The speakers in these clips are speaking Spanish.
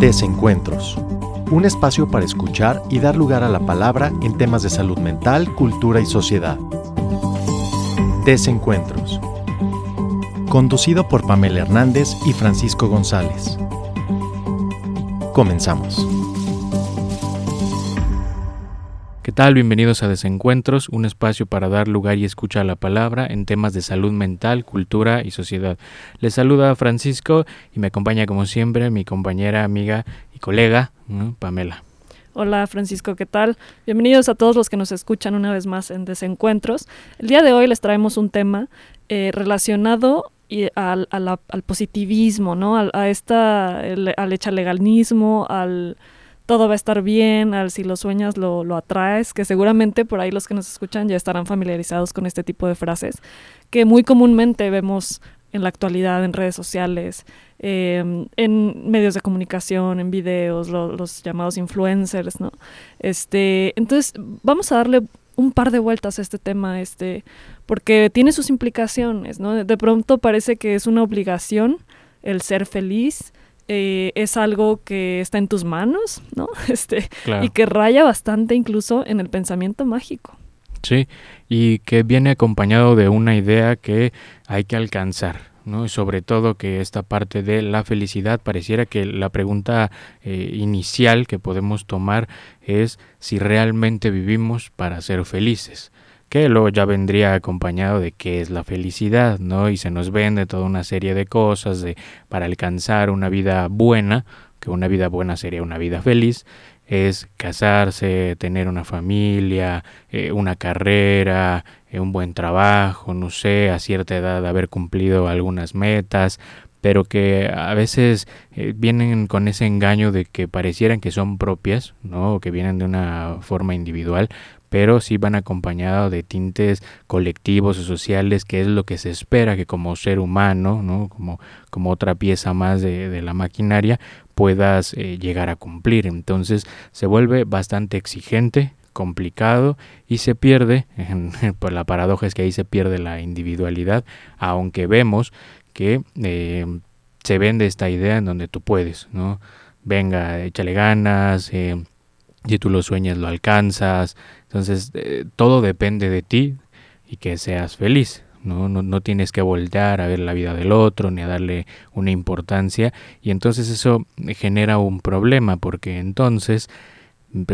Desencuentros. Un espacio para escuchar y dar lugar a la palabra en temas de salud mental, cultura y sociedad. Desencuentros. Conducido por Pamela Hernández y Francisco González. Comenzamos. Tal? Bienvenidos a Desencuentros, un espacio para dar lugar y escuchar la palabra en temas de salud mental, cultura y sociedad. Les saluda Francisco y me acompaña como siempre mi compañera, amiga y colega, Pamela. Hola Francisco, ¿qué tal? Bienvenidos a todos los que nos escuchan una vez más en Desencuentros. El día de hoy les traemos un tema eh, relacionado al, positivismo, ¿no? A, esta, al echaleganismo, al todo va a estar bien, al si lo sueñas lo, lo atraes, que seguramente por ahí los que nos escuchan ya estarán familiarizados con este tipo de frases, que muy comúnmente vemos en la actualidad en redes sociales, em, en medios de comunicación, en videos, los llamados influencers, ¿no? Este, entonces, vamos a darle un par de vueltas a este tema, este, porque tiene sus implicaciones, ¿no? De pronto parece que es una obligación el ser feliz, eh, es algo que está en tus manos, ¿no? Este, Y que raya bastante incluso en el pensamiento mágico. Sí, y que viene acompañado de una idea que hay que alcanzar, ¿no? Y sobre todo que esta parte de la felicidad pareciera que la pregunta eh, inicial que podemos tomar es si realmente vivimos para ser felices que luego ya vendría acompañado de qué es la felicidad, ¿no? Y se nos vende toda una serie de cosas de para alcanzar una vida buena, que una vida buena sería una vida feliz, es casarse, tener una familia, eh, una carrera, eh, un buen trabajo, no sé, a cierta edad haber cumplido algunas metas, pero que a veces eh, vienen con ese engaño de que parecieran que son propias, ¿no? O que vienen de una forma individual, pero sí van acompañados de tintes colectivos o sociales, que es lo que se espera que como ser humano, ¿no? como, como otra pieza más de, la maquinaria, puedas eh, llegar a cumplir. Entonces se vuelve bastante exigente, complicado y se pierde, pues la paradoja es que ahí se pierde la individualidad, aunque vemos que eh, se vende esta idea en donde tú puedes, ¿no? Venga, échale ganas, eh, si tú lo sueñas lo alcanzas, entonces, eh, todo depende de ti y que seas feliz. ¿no? ¿no? Tienes que voltear a ver la vida del otro ni a darle una importancia y entonces eso genera un problema porque entonces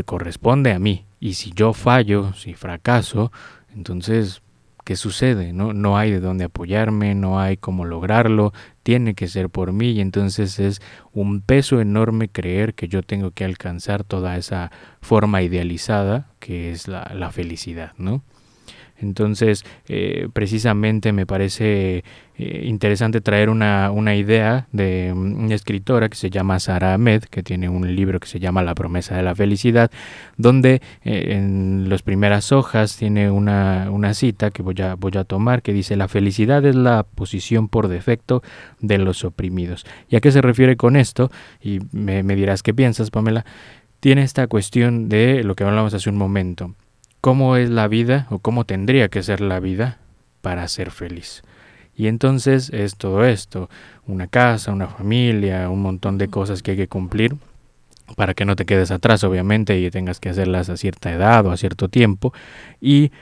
corresponde a mí y si yo fallo, si fracaso, entonces ¿qué sucede? No, no hay de dónde apoyarme, no hay cómo lograrlo, tiene que ser por mí y entonces es un peso enorme creer que yo tengo que alcanzar toda esa forma idealizada que es la, la felicidad, ¿no? Entonces, eh, precisamente me parece eh, interesante traer una, una, idea de una escritora que se llama Sara Ahmed, que tiene un libro que se llama La promesa de la felicidad, donde eh, en las primeras hojas tiene una, una, cita que voy a, voy a tomar que dice, la felicidad es la posición por defecto de los oprimidos. ¿Y a qué se refiere con esto? Y me, me dirás qué piensas, Pamela. Tiene esta cuestión de lo que hablamos hace un momento cómo es la vida o cómo tendría que ser la vida para ser feliz. Y entonces es todo esto, una casa, una familia, un montón de cosas que hay que cumplir para que no te quedes atrás, obviamente, y tengas que hacerlas a cierta edad o a cierto tiempo. Y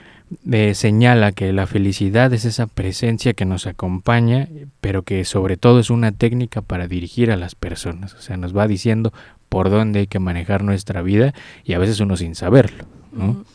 eh, señala que la felicidad es esa presencia que nos acompaña, pero que sobre todo es una técnica para dirigir a las personas. O sea, nos va diciendo por dónde hay que manejar nuestra vida y a veces uno sin saberlo. ¿no?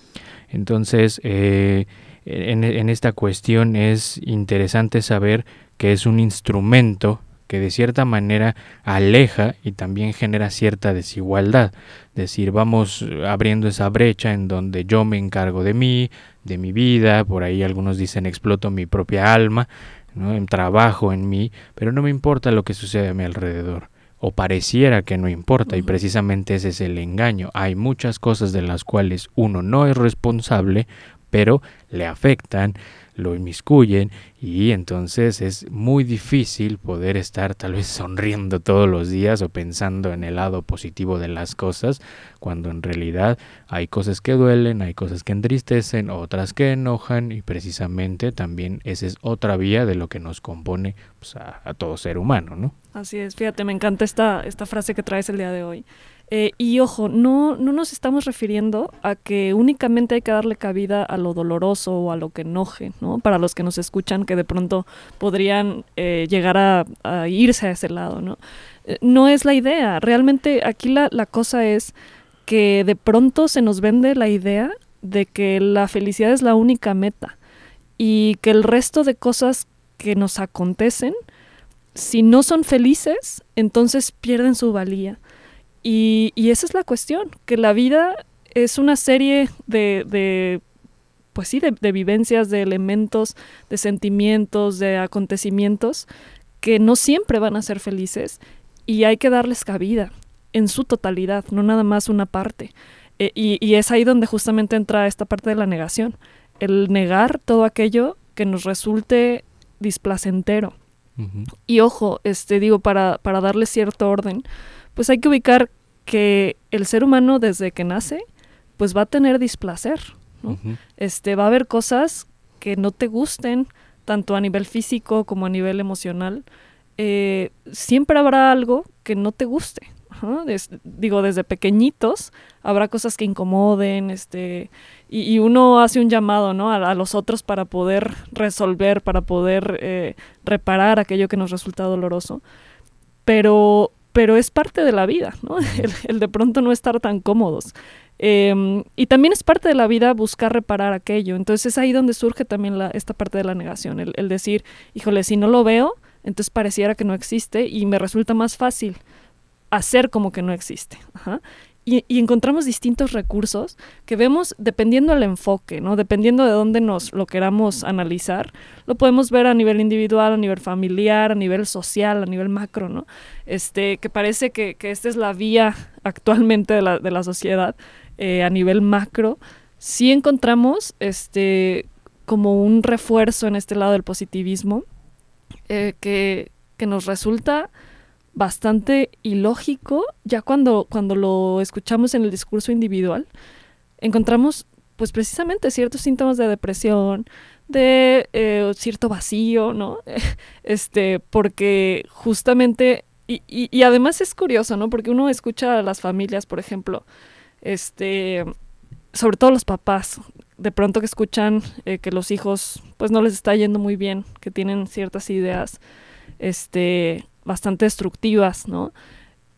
Entonces, eh, en, esta cuestión es interesante saber que es un instrumento que de cierta manera aleja y también genera cierta desigualdad. Es decir, vamos abriendo esa brecha en donde yo me encargo de mí, de mi vida, por ahí algunos dicen exploto mi propia alma, ¿no? trabajo en mí, pero no me importa lo que sucede a mi alrededor o pareciera que no importa y precisamente ese es el engaño. Hay muchas cosas de las cuales uno no es responsable, pero le afectan, lo inmiscuyen y entonces es muy difícil poder estar tal vez sonriendo todos los días o pensando en el lado positivo de las cosas cuando en realidad hay cosas que duelen, hay cosas que entristecen, otras que enojan y precisamente también esa es otra vía de lo que nos compone pues, a, a, todo ser humano, ¿no? Así es, fíjate, me encanta esta, esta frase que traes el día de hoy. Eh, y ojo, no, no nos estamos refiriendo a que únicamente hay que darle cabida a lo doloroso o a lo que enoje, ¿no? Para los que nos escuchan que de pronto podrían eh, llegar a, irse a ese lado, ¿no? Eh, no es la idea. Realmente aquí la cosa es que de pronto se nos vende la idea de que la felicidad es la única meta y que el resto de cosas que nos acontecen, si no son felices, entonces pierden su valía. Y, y, esa es la cuestión, que la vida es una serie de, de pues sí, de, de, vivencias, de elementos, de sentimientos, de acontecimientos que no siempre van a ser felices y hay que darles cabida en su totalidad, no nada más una parte. Eh, y, y es ahí donde justamente entra esta parte de la negación, el negar todo aquello que nos resulte displacentero. Uh -huh. Y ojo, este digo, para, para darle cierto orden, pues hay que ubicar que el ser humano desde que nace, pues va a tener displacer, ¿no? Uh -huh. Este, va a haber cosas que no te gusten, tanto a nivel físico como a nivel emocional. Eh, siempre habrá algo que no te guste. Ajá, des, digo, desde pequeñitos habrá cosas que incomoden, este, y, y uno hace un llamado, ¿no? A, a, los otros para poder resolver, para poder eh, reparar aquello que nos resulta doloroso. Pero pero es parte de la vida, ¿no? El, de pronto no estar tan cómodos. Eh, y también es parte de la vida buscar reparar aquello. Entonces es ahí donde surge también esta parte de la negación, el, el, decir, híjole, si no lo veo, entonces pareciera que no existe y me resulta más fácil hacer como que no existe. Ajá. Y, encontramos distintos recursos que vemos dependiendo del enfoque, ¿no? Dependiendo de dónde nos lo queramos analizar, lo podemos ver a nivel individual, a nivel familiar, a nivel social, a nivel macro, ¿no? Este, que parece que, que esta es la vía actualmente de la, de la sociedad eh, a nivel macro. Sí encontramos este como un refuerzo en este lado del positivismo eh, que, que nos resulta bastante ilógico, ya cuando, cuando lo escuchamos en el discurso individual, encontramos pues precisamente ciertos síntomas de depresión, de eh, cierto vacío, ¿no? este, porque justamente, y, y, y, además es curioso, ¿no? Porque uno escucha a las familias, por ejemplo, este, sobre todo los papás, de pronto que escuchan eh, que los hijos, pues no les está yendo muy bien, que tienen ciertas ideas, este, bastante destructivas, ¿no?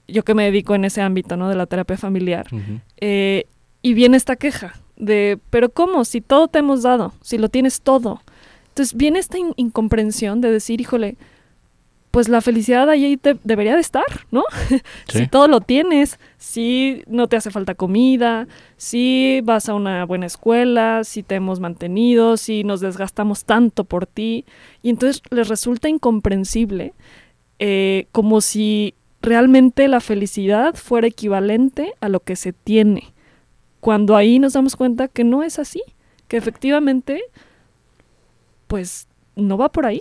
Yo que me dedico en ese ámbito, ¿no? De la terapia familiar. Uh -huh. eh, y viene esta queja de, pero ¿cómo? Si todo te hemos dado, si lo tienes todo. Entonces viene esta in incomprensión de decir, híjole, pues la felicidad ahí te debería de estar, ¿no? Sí. si todo lo tienes, si no te hace falta comida, si vas a una buena escuela, si te hemos mantenido, si nos desgastamos tanto por ti. Y entonces les resulta incomprensible eh, como si realmente la felicidad fuera equivalente a lo que se tiene, cuando ahí nos damos cuenta que no es así, que efectivamente, pues no va por ahí.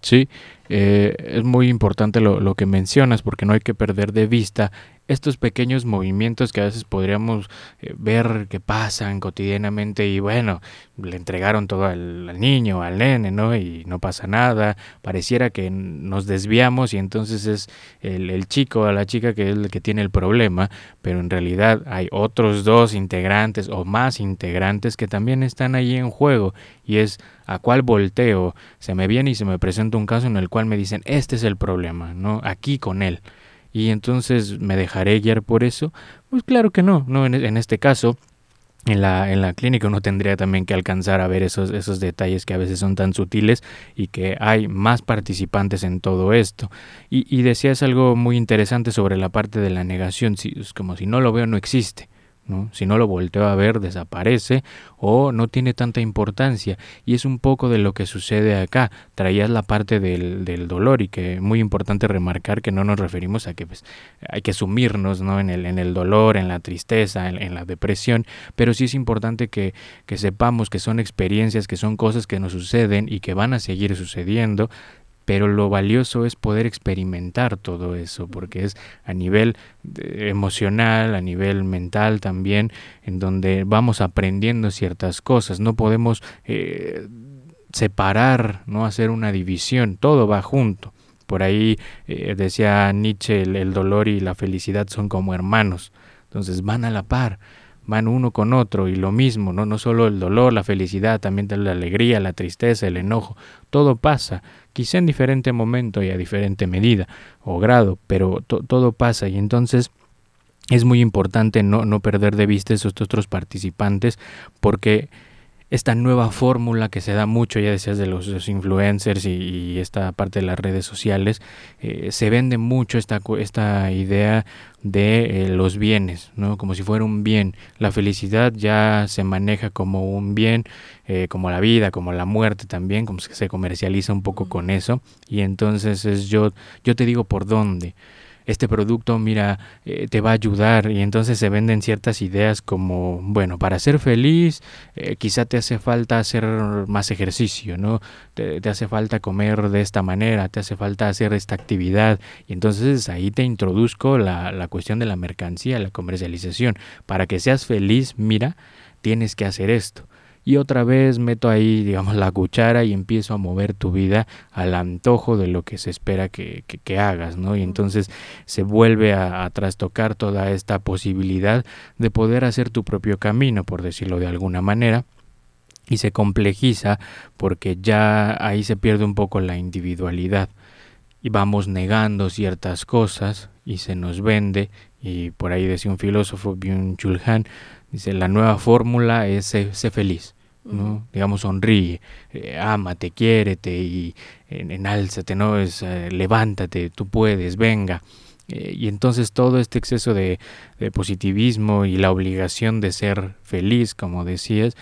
Sí, eh, es muy importante lo, lo, que mencionas porque no hay que perder de vista estos pequeños movimientos que a veces podríamos eh, ver que pasan cotidianamente y bueno, le entregaron todo al, niño, al nene, ¿no? Y no pasa nada, pareciera que nos desviamos y entonces es el, el chico o la chica que es el que tiene el problema, pero en realidad hay otros dos integrantes o más integrantes que también están ahí en juego y es a cuál volteo, se me viene y se me presenta un caso en el cual me dicen, este es el problema, ¿no? Aquí con él y entonces me dejaré guiar por eso? Pues claro que no, no en, en este caso en la, en la clínica uno tendría también que alcanzar a ver esos, esos detalles que a veces son tan sutiles y que hay más participantes en todo esto. Y, y decías algo muy interesante sobre la parte de la negación, si, es como si no lo veo no existe. Si no lo volteo a ver, desaparece o no tiene tanta importancia. Y es un poco de lo que sucede acá. Traías la parte del, del dolor y que es muy importante remarcar que no nos referimos a que pues, hay que sumirnos ¿no? en, el, en el dolor, en la tristeza, en, la depresión, pero sí es importante que, que sepamos que son experiencias, que son cosas que nos suceden y que van a seguir sucediendo pero lo valioso es poder experimentar todo eso, porque es a nivel emocional, a nivel mental también, en donde vamos aprendiendo ciertas cosas, no podemos eh, separar, no hacer una división, todo va junto. Por ahí eh, decía Nietzsche, el dolor y la felicidad son como hermanos, entonces van a la par van uno con otro y lo mismo, no, no solo el dolor, la felicidad, también la alegría, la tristeza, el enojo, todo pasa, quizá en diferente momento y a diferente medida o grado, pero todo pasa y entonces es muy importante no, no perder de vista esos otros participantes porque esta nueva fórmula que se da mucho, ya decías, de los, influencers y, esta parte de las redes sociales, eh, se vende mucho esta, esta idea de eh, los bienes, ¿no? como si fuera un bien. La felicidad ya se maneja como un bien, eh, como la vida, como la muerte también, como que se comercializa un poco con eso. Y entonces es yo, yo te digo por dónde este producto, mira, eh, te va a ayudar y entonces se venden ciertas ideas como, bueno, para ser feliz eh, quizá te hace falta hacer más ejercicio, ¿no? Te, hace falta comer de esta manera, te hace falta hacer esta actividad y entonces ahí te introduzco la, la cuestión de la mercancía, la comercialización. Para que seas feliz, mira, tienes que hacer esto y otra vez meto ahí, digamos, la cuchara y empiezo a mover tu vida al antojo de lo que se espera que, que, hagas, ¿no? Y entonces se vuelve a, a, trastocar toda esta posibilidad de poder hacer tu propio camino, por decirlo de alguna manera. Y se complejiza porque ya ahí se pierde un poco la individualidad y vamos negando ciertas cosas y se nos vende y por ahí decía un filósofo Byung-Chul Han dice la nueva fórmula es ser feliz ¿no? Digamos, sonríe, eh, ámate, quiérete y en, enálzate, ¿no? Es, eh, levántate, tú puedes, venga. Eh, y entonces todo este exceso de, positivismo y la obligación de ser feliz, como decías,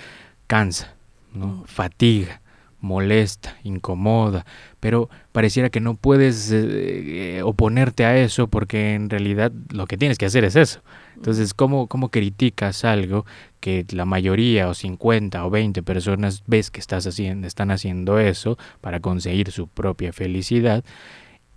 cansa, ¿no? Fatiga molesta, incomoda, pero pareciera que no puedes eh, oponerte a eso porque en realidad lo que tienes que hacer es eso. Entonces, ¿cómo, ¿cómo criticas algo que la mayoría o 50 o 20 personas ves que estás haciendo, están haciendo eso para conseguir su propia felicidad?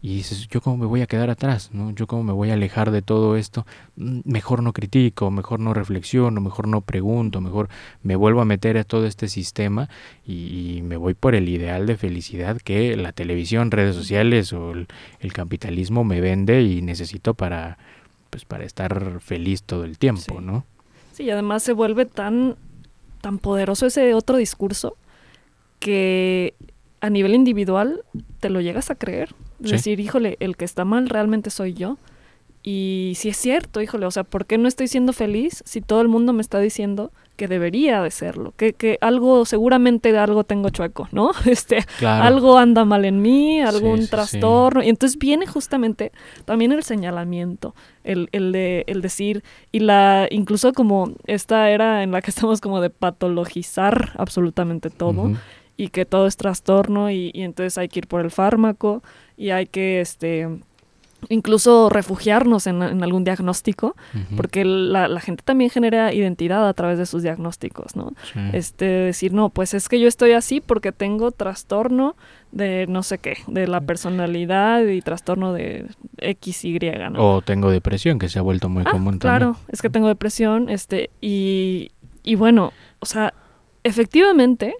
Y dices, ¿yo cómo me voy a quedar atrás? ¿no? ¿Yo cómo me voy a alejar de todo esto? Mm, mejor no critico, mejor no reflexiono, mejor no pregunto, mejor me vuelvo a meter a todo este sistema y, me voy por el ideal de felicidad que la televisión, redes sociales o el, capitalismo me vende y necesito para, pues, para estar feliz todo el tiempo, ¿no? Sí, y además se vuelve tan, tan poderoso ese otro discurso que a nivel individual te lo llegas a creer. Es decir, híjole, el que está mal realmente soy yo. Y si es cierto, híjole, o sea, ¿por qué no estoy siendo feliz si todo el mundo me está diciendo que debería de serlo? Que, que algo, seguramente de algo tengo chueco, ¿no? Este, algo anda mal en mí, algún trastorno. Y entonces viene justamente también el señalamiento, el, el, de, el decir, y la, incluso como esta era en la que estamos como de patologizar absolutamente todo y que todo es trastorno y, entonces hay que ir por el fármaco y hay que este incluso refugiarnos en, algún diagnóstico, porque la, gente también genera identidad a través de sus diagnósticos, ¿no? Este, decir, no, pues es que yo estoy así porque tengo trastorno de no sé qué, de la personalidad y trastorno de X, Y, ¿no? O tengo depresión, que se ha vuelto muy ah, común claro, es que tengo depresión, este, y, y bueno, o sea, efectivamente,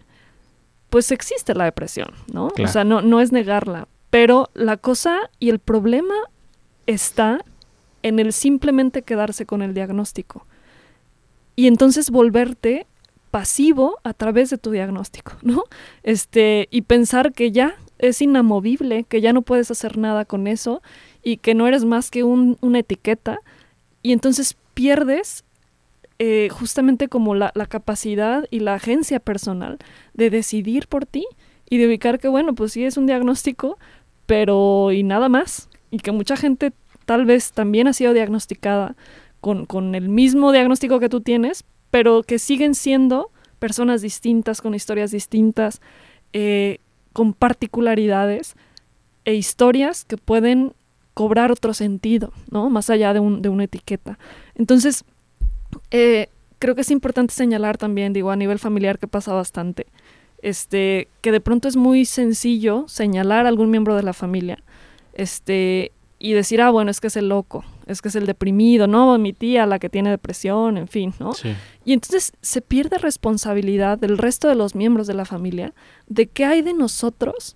pues existe la depresión, ¿no? O sea, no, no es negarla, pero la cosa y el problema está en el simplemente quedarse con el diagnóstico y entonces volverte pasivo a través de tu diagnóstico, ¿no? Este, y pensar que ya es inamovible, que ya no puedes hacer nada con eso y que no eres más que un, una etiqueta y entonces pierdes eh, justamente como la, la, capacidad y la agencia personal de decidir por ti y de ubicar que, bueno, pues sí es un diagnóstico, pero y nada más. Y que mucha gente tal vez también ha sido diagnosticada con, con el mismo diagnóstico que tú tienes, pero que siguen siendo personas distintas, con historias distintas, eh, con particularidades e historias que pueden cobrar otro sentido, ¿no? Más allá de, un, de una etiqueta. Entonces, eh, creo que es importante señalar también, digo, a nivel familiar que pasa bastante, este, que de pronto es muy sencillo señalar a algún miembro de la familia, este, y decir, ah, bueno, es que es el loco, es que es el deprimido, ¿no? Mi tía, la que tiene depresión, en fin, ¿no? Y entonces se pierde responsabilidad del resto de los miembros de la familia de qué hay de nosotros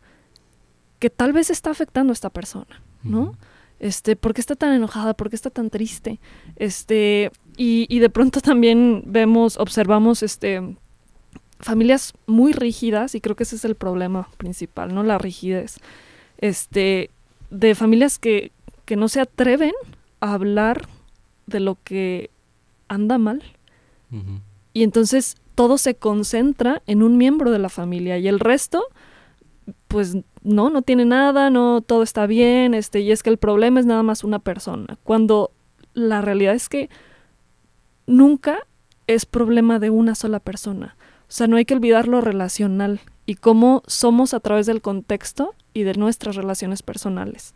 que tal vez está afectando a esta persona, ¿no? Este, ¿por qué está tan enojada? ¿Por qué está tan triste? Este, y, y de pronto también vemos, observamos, este, familias muy rígidas, y creo que ese es el problema principal, ¿no? La rigidez. Este, de familias que, que no se atreven a hablar de lo que anda mal. Y entonces todo se concentra en un miembro de la familia y el resto, pues no, no tiene nada, no, todo está bien, este, y es que el problema es nada más una persona. Cuando la realidad es que nunca es problema de una sola persona. O sea, no hay que olvidar lo relacional y cómo somos a través del contexto y de nuestras relaciones personales.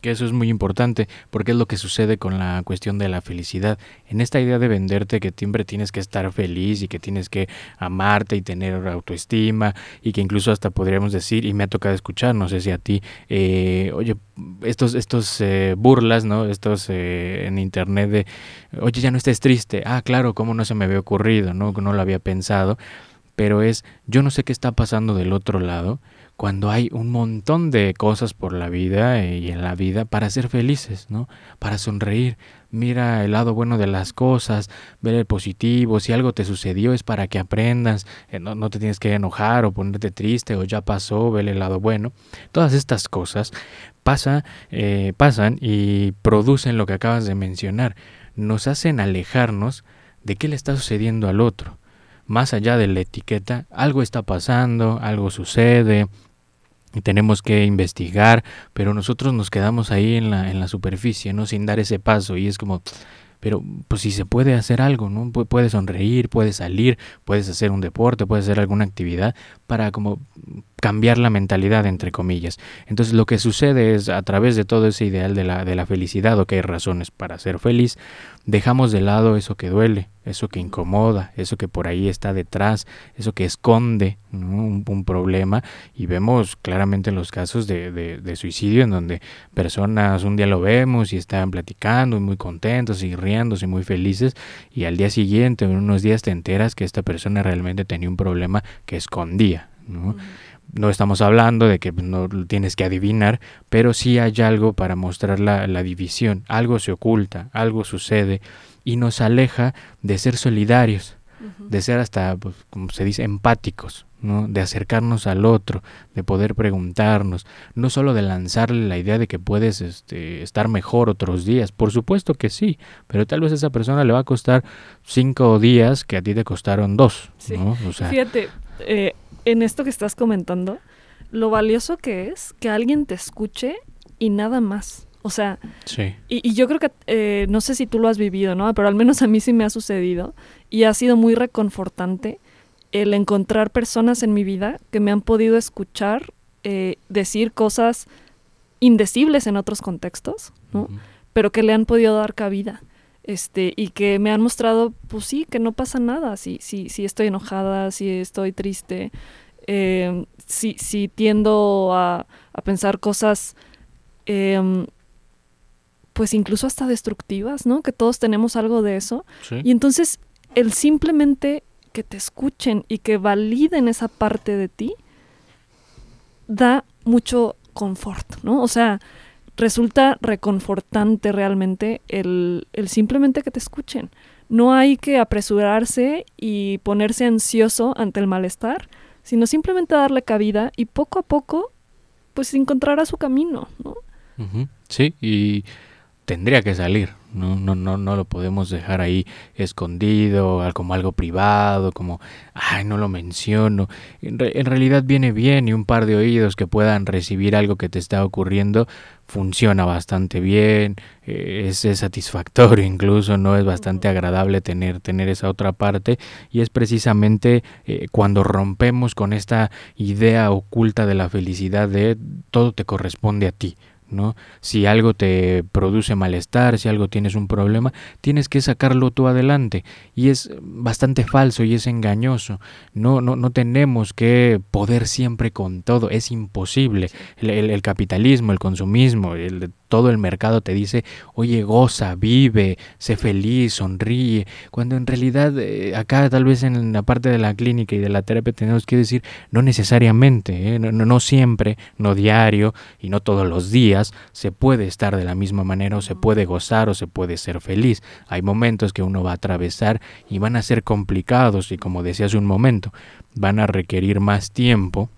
Que eso es muy importante, porque es lo que sucede con la cuestión de la felicidad. En esta idea de venderte que siempre tienes que estar feliz y que tienes que amarte y tener autoestima y que incluso hasta podríamos decir, y me ha tocado escuchar, no sé si a ti, eh, oye, estos, estos eh, burlas, ¿no? Estos eh, en internet de, oye, ya no estés triste. Ah, claro, ¿cómo no se me había ocurrido? ¿No? No lo había pensado. Pero es, yo no sé qué está pasando del otro lado cuando hay un montón de cosas por la vida y en la vida para ser felices, ¿no? Para sonreír. Mira el lado bueno de las cosas, ver el positivo. Si algo te sucedió es para que aprendas. Eh, no, te tienes que enojar o ponerte triste o ya pasó, ver el lado bueno. Todas estas cosas pasa, eh, pasan y producen lo que acabas de mencionar. Nos hacen alejarnos de qué le está sucediendo al otro más allá de la etiqueta, algo está pasando, algo sucede, y tenemos que investigar, pero nosotros nos quedamos ahí en la, en la superficie, ¿no? Sin dar ese paso y es como, pero pues si se puede hacer algo, ¿no? Puedes sonreír, puedes salir, puedes hacer un deporte, puedes hacer alguna actividad para como cambiar la mentalidad, entre comillas. Entonces lo que sucede es a través de todo ese ideal de la, de la felicidad o que hay razones para ser feliz, dejamos de lado eso que duele, eso que incomoda, eso que por ahí está detrás, eso que esconde un, problema y vemos claramente los casos de, de, suicidio en donde personas un día lo vemos y están platicando y muy contentos y riéndose y muy felices y al día siguiente, en unos días te enteras que esta persona realmente tenía un problema que escondía. ¿no? No estamos hablando de que no tienes que adivinar, pero sí hay algo para mostrar la, división, algo se oculta, algo sucede y nos aleja de ser solidarios, de ser hasta, pues, como se dice, empáticos, ¿no? de acercarnos al otro, de poder preguntarnos, no solo de lanzarle la idea de que puedes este, estar mejor otros días, por supuesto que sí, pero tal vez a esa persona le va a costar cinco días que a ti te costaron dos. ¿no? Fíjate, eh, en esto que estás comentando, lo valioso que es que alguien te escuche y nada más. O sea, sí. y, yo creo que, eh, no sé si tú lo has vivido, ¿no? Pero al menos a mí sí me ha sucedido y ha sido muy reconfortante el encontrar personas en mi vida que me han podido escuchar eh, decir cosas indecibles en otros contextos, ¿no? Pero que le han podido dar cabida. Este, y que me han mostrado, pues sí, que no pasa nada, si, si, si estoy enojada, si estoy triste, eh, si, si tiendo a, a pensar cosas, eh, pues incluso hasta destructivas, ¿no? Que todos tenemos algo de eso. Y entonces, el simplemente que te escuchen y que validen esa parte de ti, da mucho confort, ¿no? O sea, resulta reconfortante realmente el, simplemente que te escuchen. No hay que apresurarse y ponerse ansioso ante el malestar, sino simplemente darle cabida y poco a poco pues encontrará su camino, ¿no? Sí, y tendría que salir, no, no, no, no lo podemos dejar ahí escondido, como algo privado, como, ay, no lo menciono. En, realidad viene bien y un par de oídos que puedan recibir algo que te está ocurriendo funciona bastante bien, eh, es, satisfactorio incluso, no es bastante agradable tener, tener esa otra parte y es precisamente eh, cuando rompemos con esta idea oculta de la felicidad de todo te corresponde a ti. ¿No? Si algo te produce malestar, si algo tienes un problema, tienes que sacarlo tú adelante. Y es bastante falso y es engañoso. No, no, no tenemos que poder siempre con todo, es imposible. El, el capitalismo, el consumismo, el todo el mercado te dice, oye, goza, vive, sé feliz, sonríe, cuando en realidad eh, acá tal vez en la parte de la clínica y de la terapia tenemos que decir, no necesariamente, ¿eh? no, no, siempre, no diario y no todos los días se puede estar de la misma manera o se puede gozar o se puede ser feliz. Hay momentos que uno va a atravesar y van a ser complicados y como decía hace un momento, van a requerir más tiempo,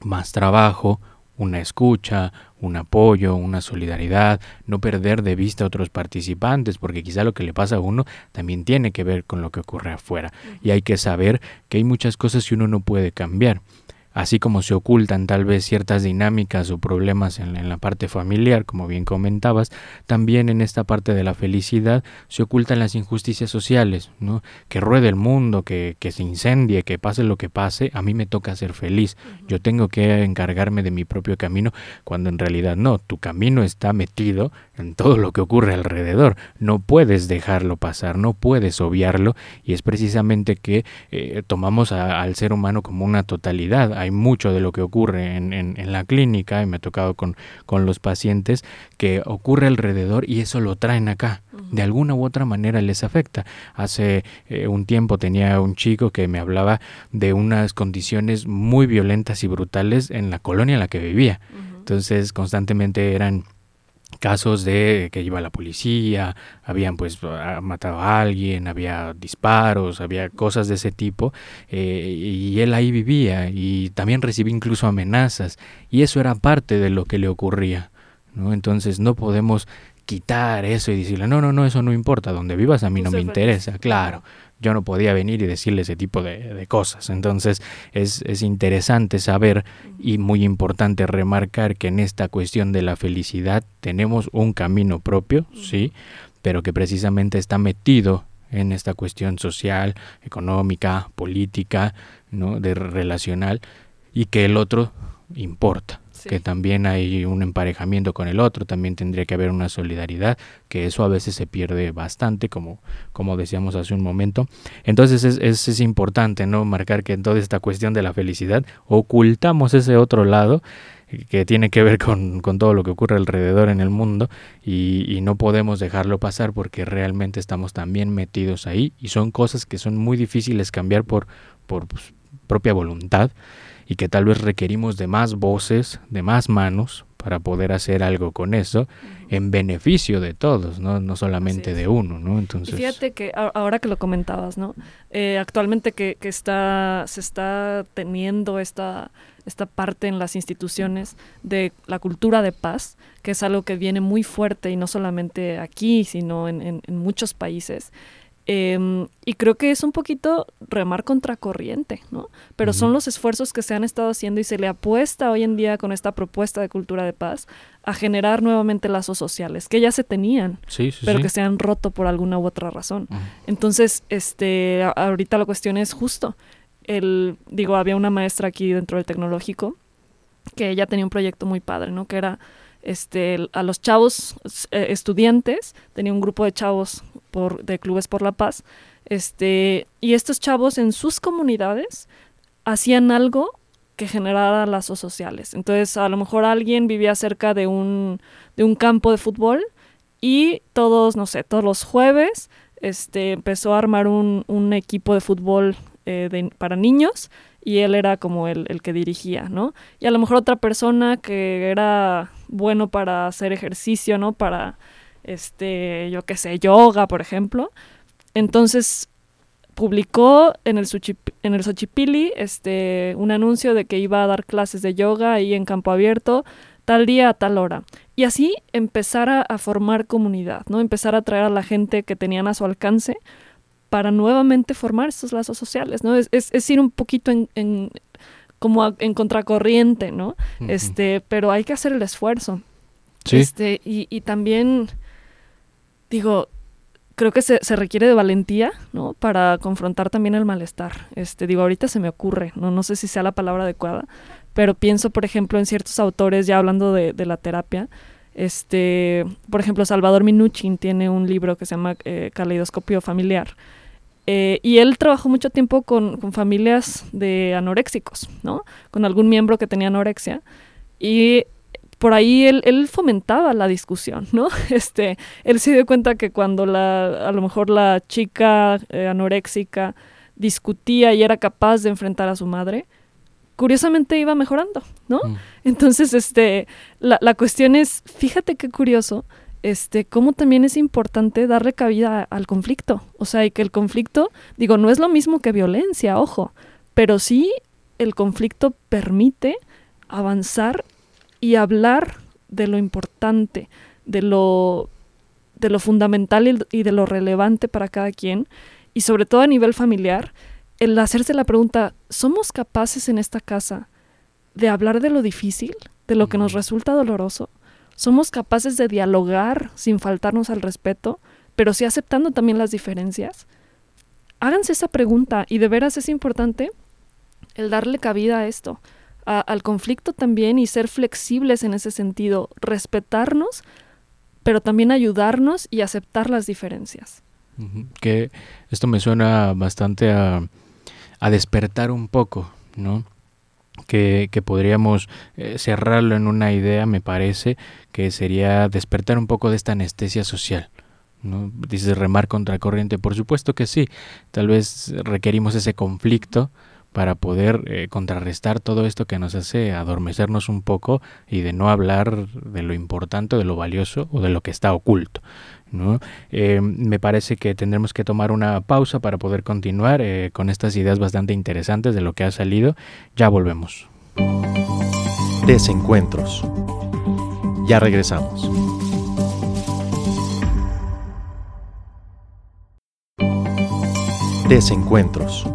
más trabajo, una escucha, un apoyo, una solidaridad, no perder de vista a otros participantes, porque quizá lo que le pasa a uno también tiene que ver con lo que ocurre afuera. Y hay que saber que hay muchas cosas que uno no puede cambiar así como se ocultan tal vez ciertas dinámicas o problemas en, la parte familiar, como bien comentabas, también en esta parte de la felicidad se ocultan las injusticias sociales, ¿no? Que ruede el mundo, que, que se incendie, que pase lo que pase, a mí me toca ser feliz. Yo tengo que encargarme de mi propio camino, cuando en realidad no, tu camino está metido en todo lo que ocurre alrededor. No puedes dejarlo pasar, no puedes obviarlo, y es precisamente que eh, tomamos al ser humano como una totalidad mucho de lo que ocurre en, en, la clínica y me ha tocado con, con, los pacientes que ocurre alrededor y eso lo traen acá. De alguna u otra manera les afecta. Hace eh, un tiempo tenía un chico que me hablaba de unas condiciones muy violentas y brutales en la colonia en la que vivía. Entonces constantemente eran casos de que iba la policía, habían pues matado a alguien, había disparos, había cosas de ese tipo, eh, y él ahí vivía y también recibía incluso amenazas, y eso era parte de lo que le ocurría. ¿no? Entonces no podemos quitar eso y decirle, no, no, no, eso no importa, donde vivas a mí no me interesa, claro, yo no podía venir y decirle ese tipo de, cosas. Entonces es, es, interesante saber y muy importante remarcar que en esta cuestión de la felicidad tenemos un camino propio, sí, pero que precisamente está metido en esta cuestión social, económica, política, ¿no? de relacional, y que el otro importa que también hay un emparejamiento con el otro, también tendría que haber una solidaridad, que eso a veces se pierde bastante, como, como decíamos hace un momento. Entonces es, es, importante no marcar que en toda esta cuestión de la felicidad ocultamos ese otro lado que tiene que ver con, con, todo lo que ocurre alrededor en el mundo y, y, no podemos dejarlo pasar porque realmente estamos también metidos ahí y son cosas que son muy difíciles cambiar por, por pues, propia voluntad y que tal vez requerimos de más voces, de más manos para poder hacer algo con eso en beneficio de todos, no, no solamente de uno, ¿no? Entonces... fíjate que ahora que lo comentabas, ¿no? Eh, actualmente que, que, está, se está teniendo esta, esta parte en las instituciones de la cultura de paz, que es algo que viene muy fuerte y no solamente aquí, sino en, en, en muchos países. Em, y creo que es un poquito remar contracorriente, ¿no? Pero son los esfuerzos que se han estado haciendo y se le apuesta hoy en día con esta propuesta de cultura de paz a generar nuevamente lazos sociales que ya se tenían, pero que se han roto por alguna u otra razón. Entonces, este, ahorita la cuestión es justo. El, digo, había una maestra aquí dentro del tecnológico que ella tenía un proyecto muy padre, ¿no? Que era este, a los chavos eh, estudiantes, tenía un grupo de chavos por, de Clubes por la Paz, este, y estos chavos en sus comunidades hacían algo que generara lazos sociales. Entonces, a lo mejor alguien vivía cerca de un, de un campo de fútbol y todos, no sé, todos los jueves este, empezó a armar un, un equipo de fútbol eh, para niños y él era como el, el, que dirigía, ¿no? Y a lo mejor otra persona que era bueno para hacer ejercicio, ¿no? Para este, yo qué sé, yoga, por ejemplo. Entonces publicó en el, en el Xochipili este, un anuncio de que iba a dar clases de yoga ahí en campo abierto tal día a tal hora. Y así empezar a, formar comunidad, ¿no? Empezar a traer a la gente que tenían a su alcance para nuevamente formar estos lazos sociales, ¿no? Es, es, ir un poquito en, como en contracorriente, ¿no? Este, pero hay que hacer el esfuerzo. Este, y, y también, digo, creo que se, se, requiere de valentía, ¿no? Para confrontar también el malestar. Este, digo, ahorita se me ocurre, no, no sé si sea la palabra adecuada, pero pienso, por ejemplo, en ciertos autores, ya hablando de, de la terapia, este, por ejemplo, Salvador Minuchin tiene un libro que se llama eh, Caleidoscopio Familiar. Eh, y él trabajó mucho tiempo con, con, familias de anoréxicos, ¿no? Con algún miembro que tenía anorexia. Y por ahí él, fomentaba la discusión, ¿no? Este, él se dio cuenta que cuando la, a lo mejor la chica eh, anoréxica discutía y era capaz de enfrentar a su madre, curiosamente iba mejorando, ¿no? Mm. Entonces, este, la, la, cuestión es, fíjate qué curioso, este, cómo también es importante darle cabida al conflicto. O sea, y que el conflicto, digo, no es lo mismo que violencia, ojo, pero sí el conflicto permite avanzar y hablar de lo importante, de lo, de lo fundamental y, de lo relevante para cada quien, y sobre todo a nivel familiar, el hacerse la pregunta, ¿somos capaces en esta casa de hablar de lo difícil, de lo que nos resulta doloroso? ¿Somos capaces de dialogar sin faltarnos al respeto, pero sí aceptando también las diferencias? Háganse esa pregunta y de veras es importante el darle cabida a esto al conflicto también y ser flexibles en ese sentido, respetarnos, pero también ayudarnos y aceptar las diferencias. Que esto me suena bastante a, despertar un poco, ¿no? Que, podríamos eh, cerrarlo en una idea, me parece, que sería despertar un poco de esta anestesia social. ¿no? Dices remar contra corriente, por supuesto que sí, tal vez requerimos ese conflicto para poder eh, contrarrestar todo esto que nos hace adormecernos un poco y de no hablar de lo importante, de lo valioso o de lo que está oculto. ¿no? Eh, me parece que tendremos que tomar una pausa para poder continuar eh, con estas ideas bastante interesantes de lo que ha salido. Ya volvemos. Desencuentros. Ya regresamos. Desencuentros.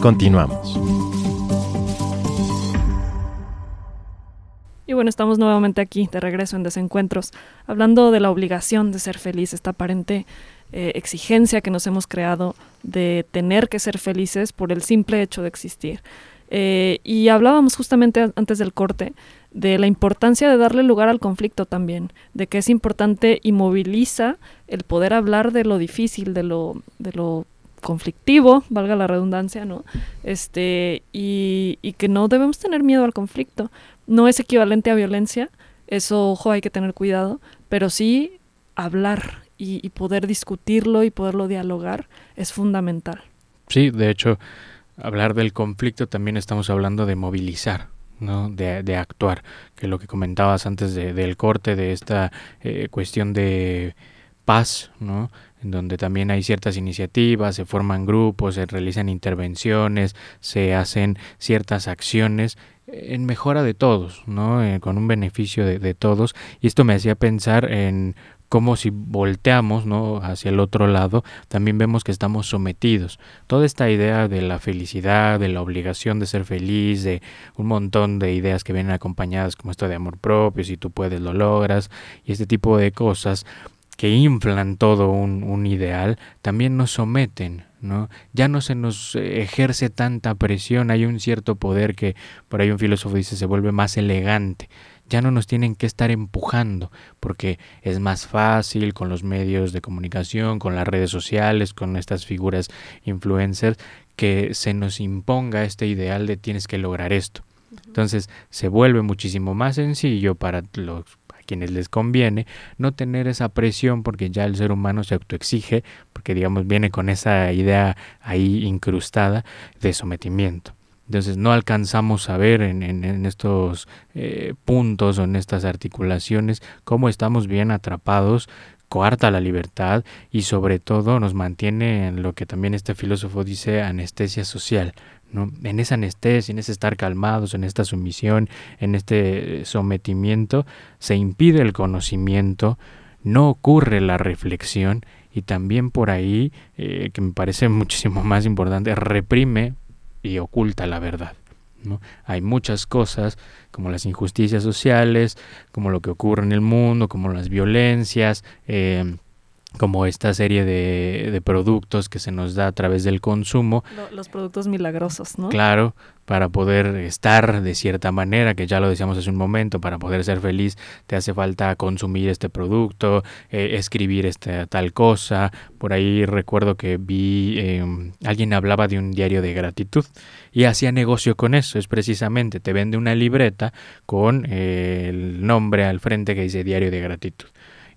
Continuamos. Y bueno, estamos nuevamente aquí, de regreso en Desencuentros, hablando de la obligación de ser feliz, esta aparente eh, exigencia que nos hemos creado de tener que ser felices por el simple hecho de existir. Eh, y hablábamos justamente antes del corte de la importancia de darle lugar al conflicto también, de que es importante y moviliza el poder hablar de lo difícil, de lo, de lo conflictivo, valga la redundancia, ¿no? Este, y, y, que no debemos tener miedo al conflicto. No es equivalente a violencia, eso, ojo, hay que tener cuidado, pero sí hablar y, poder discutirlo y poderlo dialogar es fundamental. Sí, de hecho, hablar del conflicto también estamos hablando de movilizar, ¿no? De, de, actuar, que lo que comentabas antes de, del corte, de esta eh, cuestión de paz, ¿no? En donde también hay ciertas iniciativas, se forman grupos, se realizan intervenciones, se hacen ciertas acciones en mejora de todos, ¿no? Eh, con un beneficio de, todos. Y esto me hacía pensar en cómo si volteamos ¿no? hacia el otro lado, también vemos que estamos sometidos. Toda esta idea de la felicidad, de la obligación de ser feliz, de un montón de ideas que vienen acompañadas como esto de amor propio, si tú puedes lo logras, y este tipo de cosas, que inflan todo un, ideal, también nos someten, ¿no? Ya no se nos ejerce tanta presión, hay un cierto poder que por ahí un filósofo dice se vuelve más elegante. Ya no nos tienen que estar empujando, porque es más fácil con los medios de comunicación, con las redes sociales, con estas figuras influencers, que se nos imponga este ideal de tienes que lograr esto. Entonces se vuelve muchísimo más sencillo para los quienes les conviene no tener esa presión porque ya el ser humano se autoexige, porque digamos viene con esa idea ahí incrustada de sometimiento. Entonces no alcanzamos a ver en, en, estos eh, puntos o en estas articulaciones cómo estamos bien atrapados coarta la libertad y sobre todo nos mantiene en lo que también este filósofo dice anestesia social, En esa anestesia, en ese estar calmados, en esta sumisión, en este sometimiento, se impide el conocimiento, no ocurre la reflexión y también por ahí, eh, que me parece muchísimo más importante, reprime y oculta la verdad. Hay muchas cosas como las injusticias sociales, como lo que ocurre en el mundo, como las violencias, eh, como esta serie de, de, productos que se nos da a través del consumo. Los productos milagrosos, ¿no? Claro, para poder estar de cierta manera, que ya lo decíamos hace un momento, para poder ser feliz te hace falta consumir este producto, eh, escribir esta tal cosa. Por ahí recuerdo que vi, eh, alguien hablaba de un diario de gratitud y hacía negocio con eso, es precisamente, te vende una libreta con eh, el nombre al frente que dice diario de gratitud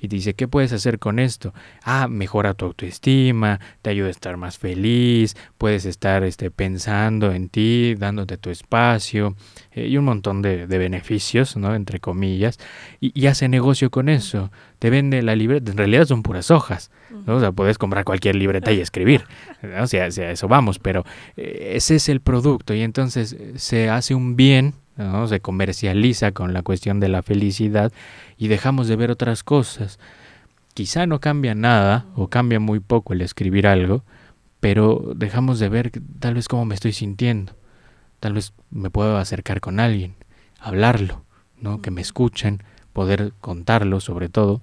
y te dice, ¿qué puedes hacer con esto? Ah, mejora tu autoestima, te ayuda a estar más feliz, puedes estar este, pensando en ti, dándote tu espacio eh, y un montón de, de, beneficios, ¿no? Entre comillas, y, y, hace negocio con eso. Te vende la libreta, en realidad son puras hojas, ¿no? O sea, puedes comprar cualquier libreta y escribir, ¿no? o, sea, o sea, eso vamos, pero eh, ese es el producto y entonces eh, se hace un bien ¿no? se comercializa con la cuestión de la felicidad y dejamos de ver otras cosas. Quizá no cambia nada o cambia muy poco el escribir algo, pero dejamos de ver tal vez cómo me estoy sintiendo. Tal vez me puedo acercar con alguien, hablarlo, ¿no? que me escuchen, poder contarlo sobre todo.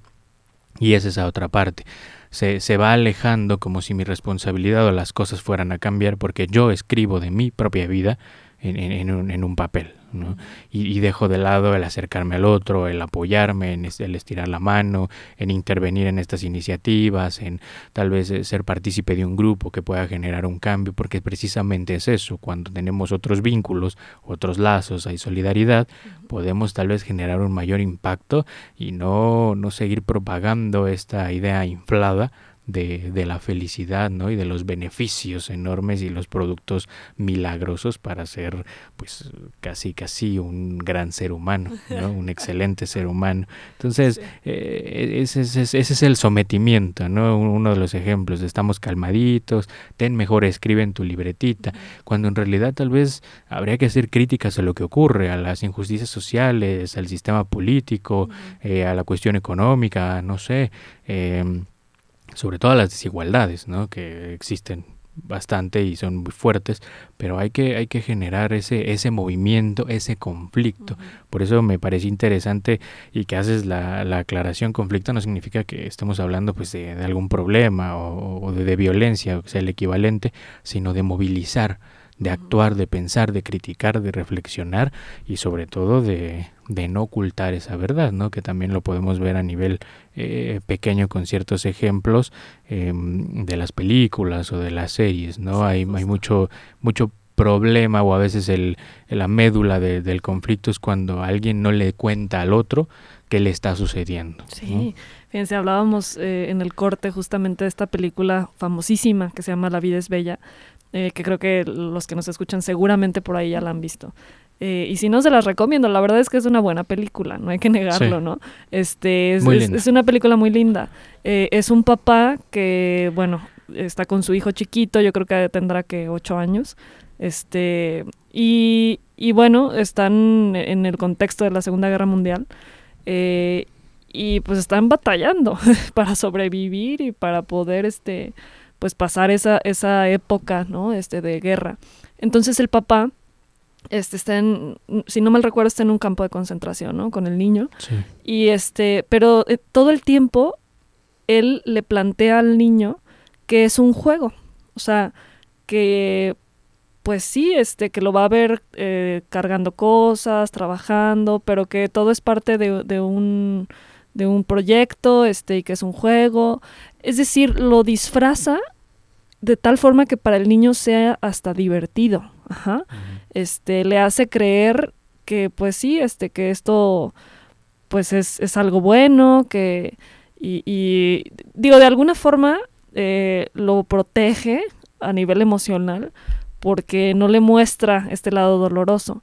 Y es esa otra parte. Se, se va alejando como si mi responsabilidad o las cosas fueran a cambiar porque yo escribo de mi propia vida en, en, un, en un, papel. ¿No? Y, y, dejo de lado el acercarme al otro, el apoyarme, en el estirar la mano, en intervenir en estas iniciativas, en tal vez ser partícipe de un grupo que pueda generar un cambio, porque precisamente es eso, cuando tenemos otros vínculos, otros lazos, hay solidaridad, podemos tal vez generar un mayor impacto y no, no seguir propagando esta idea inflada de, de, la felicidad ¿no? y de los beneficios enormes y los productos milagrosos para ser pues casi casi un gran ser humano, ¿no? un excelente ser humano. Entonces, sí. eh, ese, ese, ese, es el sometimiento, ¿no? uno de los ejemplos, estamos calmaditos, ten mejor, escribe en tu libretita, cuando en realidad tal vez habría que hacer críticas a lo que ocurre, a las injusticias sociales, al sistema político, eh, a la cuestión económica, no sé. Eh, sobre todo las desigualdades ¿no? que existen bastante y son muy fuertes, pero hay que, hay que generar ese, ese movimiento, ese conflicto. Uh -huh. Por eso me parece interesante y que haces la, la, aclaración, conflicto no significa que estemos hablando pues de, de algún problema o, o de, de, violencia, o sea, el equivalente, sino de movilizar, de actuar, de pensar, de criticar, de reflexionar y sobre todo de, de no ocultar esa verdad, ¿no? que también lo podemos ver a nivel eh, pequeño con ciertos ejemplos eh, de las películas o de las series, ¿no? hay, hay mucho, mucho problema o a veces el, la médula de, del conflicto es cuando alguien no le cuenta al otro qué le está sucediendo. Sí, ¿no? fíjense, hablábamos eh, en el corte justamente de esta película famosísima que se llama La vida es bella, eh, que creo que los que nos escuchan seguramente por ahí ya la han visto. Eh, y si no, se las recomiendo. La verdad es que es una buena película, no hay que negarlo, sí. ¿no? Este, es, es, es, una película muy linda. Eh, es un papá que, bueno, está con su hijo chiquito, yo creo que tendrá que ocho años. Este, y, y bueno, están en el contexto de la Segunda Guerra Mundial. Eh, y pues están batallando para sobrevivir y para poder este pues pasar esa, esa época, ¿no? Este de guerra. Entonces el papá este está en, si no mal recuerdo, está en un campo de concentración, ¿no? Con el niño. Sí. Y este, pero eh, todo el tiempo él le plantea al niño que es un juego. O sea, que pues sí, este, que lo va a ver eh, cargando cosas, trabajando, pero que todo es parte de, de un de un proyecto, este, y que es un juego. Es decir, lo disfraza de tal forma que para el niño sea hasta divertido. Ajá. Uh -huh. Este, le hace creer que, pues sí, este, que esto, pues es, es algo bueno, que, y, y, digo, de alguna forma eh, lo protege a nivel emocional porque no le muestra este lado doloroso.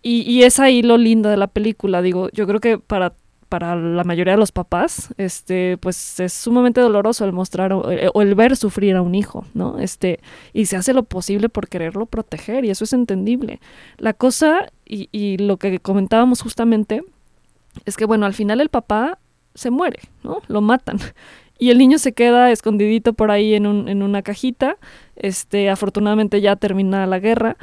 Y, y es ahí lo lindo de la película, digo, yo creo que para para la mayoría de los papás, este, pues es sumamente doloroso el mostrar o, eh, el ver sufrir a un hijo, ¿no? Este, y se hace lo posible por quererlo proteger, y eso es entendible. La cosa, y, y lo que comentábamos justamente, es que bueno, al final el papá se muere, ¿no? Lo matan. Y el niño se queda escondidito por ahí en, un, en una cajita. Este, afortunadamente ya termina la guerra,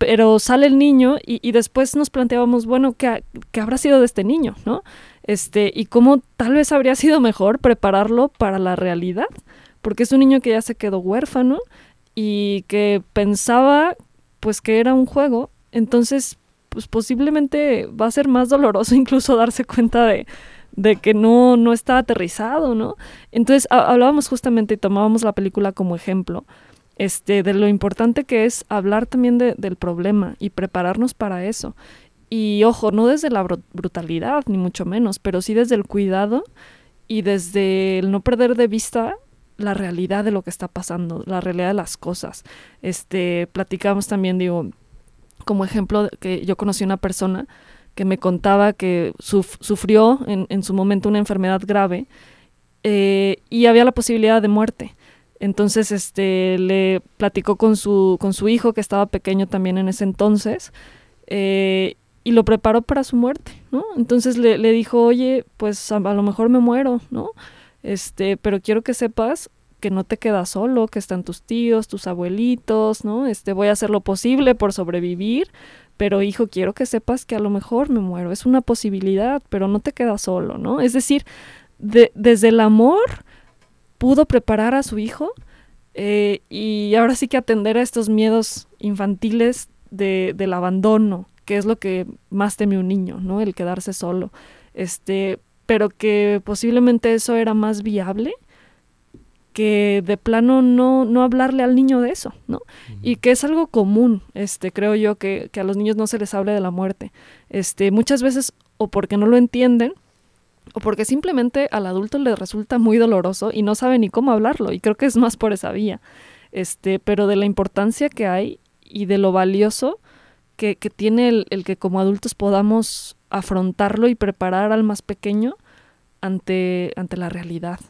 pero sale el niño y, después nos planteábamos, bueno, ¿qué, ¿qué, habrá sido de este niño? ¿no? Este, y cómo tal vez habría sido mejor prepararlo para la realidad, porque es un niño que ya se quedó huérfano y que pensaba pues que era un juego, entonces pues posiblemente va a ser más doloroso incluso darse cuenta de, de que no, no está aterrizado, ¿no? Entonces hablábamos justamente y tomábamos la película como ejemplo este, de lo importante que es hablar también del problema y prepararnos para eso. Y ojo, no desde la brutalidad, ni mucho menos, pero sí desde el cuidado y desde el no perder de vista la realidad de lo que está pasando, la realidad de las cosas. Este, platicamos también, digo, como ejemplo, que yo conocí una persona que me contaba que sufrió en, su momento una enfermedad grave eh, y había la posibilidad de muerte. Entonces, este, le platicó con su, con su hijo, que estaba pequeño también en ese entonces, eh, y lo preparó para su muerte, ¿no? Entonces le, le dijo, oye, pues a, lo mejor me muero, ¿no? Este, pero quiero que sepas que no te quedas solo, que están tus tíos, tus abuelitos, ¿no? Este, voy a hacer lo posible por sobrevivir, pero hijo, quiero que sepas que a lo mejor me muero, es una posibilidad, pero no te quedas solo, ¿no? Es decir, de, desde el amor pudo preparar a su hijo eh, y ahora sí que atender a estos miedos infantiles de, del abandono, que es lo que más teme un niño, ¿no? El quedarse solo. Este, pero que posiblemente eso era más viable que de plano no, no hablarle al niño de eso, ¿no? Y que es algo común, este, creo yo, que, que, a los niños no se les hable de la muerte. Este, muchas veces, o porque no lo entienden, o porque simplemente al adulto le resulta muy doloroso y no sabe ni cómo hablarlo, y creo que es más por esa vía. Este, pero de la importancia que hay y de lo valioso que, que tiene el, el, que como adultos podamos afrontarlo y preparar al más pequeño ante, ante la realidad.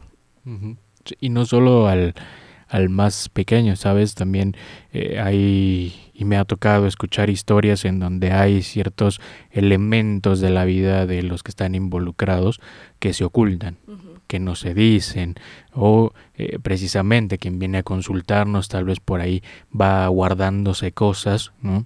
Y no solo al, al más pequeño, ¿sabes? También eh, hay, y me ha tocado escuchar historias en donde hay ciertos elementos de la vida de los que están involucrados que se ocultan, que no se dicen, o eh, precisamente quien viene a consultarnos tal vez por ahí va guardándose cosas, ¿no?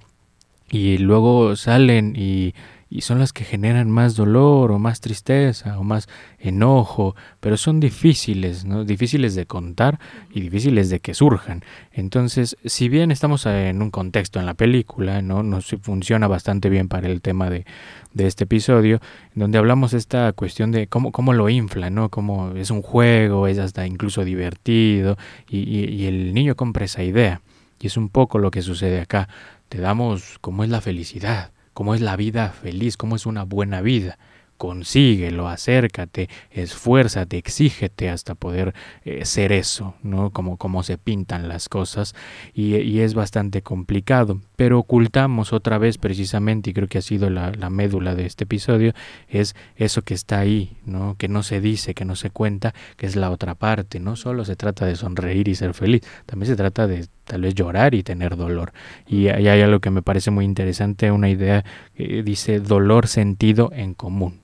Y luego salen y y son las que generan más dolor o más tristeza o más enojo, pero son difíciles, ¿no? difíciles de contar y difíciles de que surjan. Entonces, si bien estamos en un contexto en la película, no nos funciona bastante bien para el tema de, de este episodio, donde hablamos esta cuestión de cómo, cómo lo infla, ¿no? Cómo es un juego, es hasta incluso divertido, y, y, y el niño compra esa idea. Y es un poco lo que sucede acá. Te damos cómo es la felicidad cómo es la vida feliz, cómo es una buena vida. Consíguelo, acércate, esfuérzate, exígete hasta poder eh, ser eso, ¿no? Como, como se pintan las cosas. Y, y, es bastante complicado, pero ocultamos otra vez precisamente, y creo que ha sido la, la, médula de este episodio, es eso que está ahí, ¿no? Que no se dice, que no se cuenta, que es la otra parte, no solo se trata de sonreír y ser feliz, también se trata de tal vez llorar y tener dolor. Y, hay algo que me parece muy interesante, una idea que dice dolor sentido en común.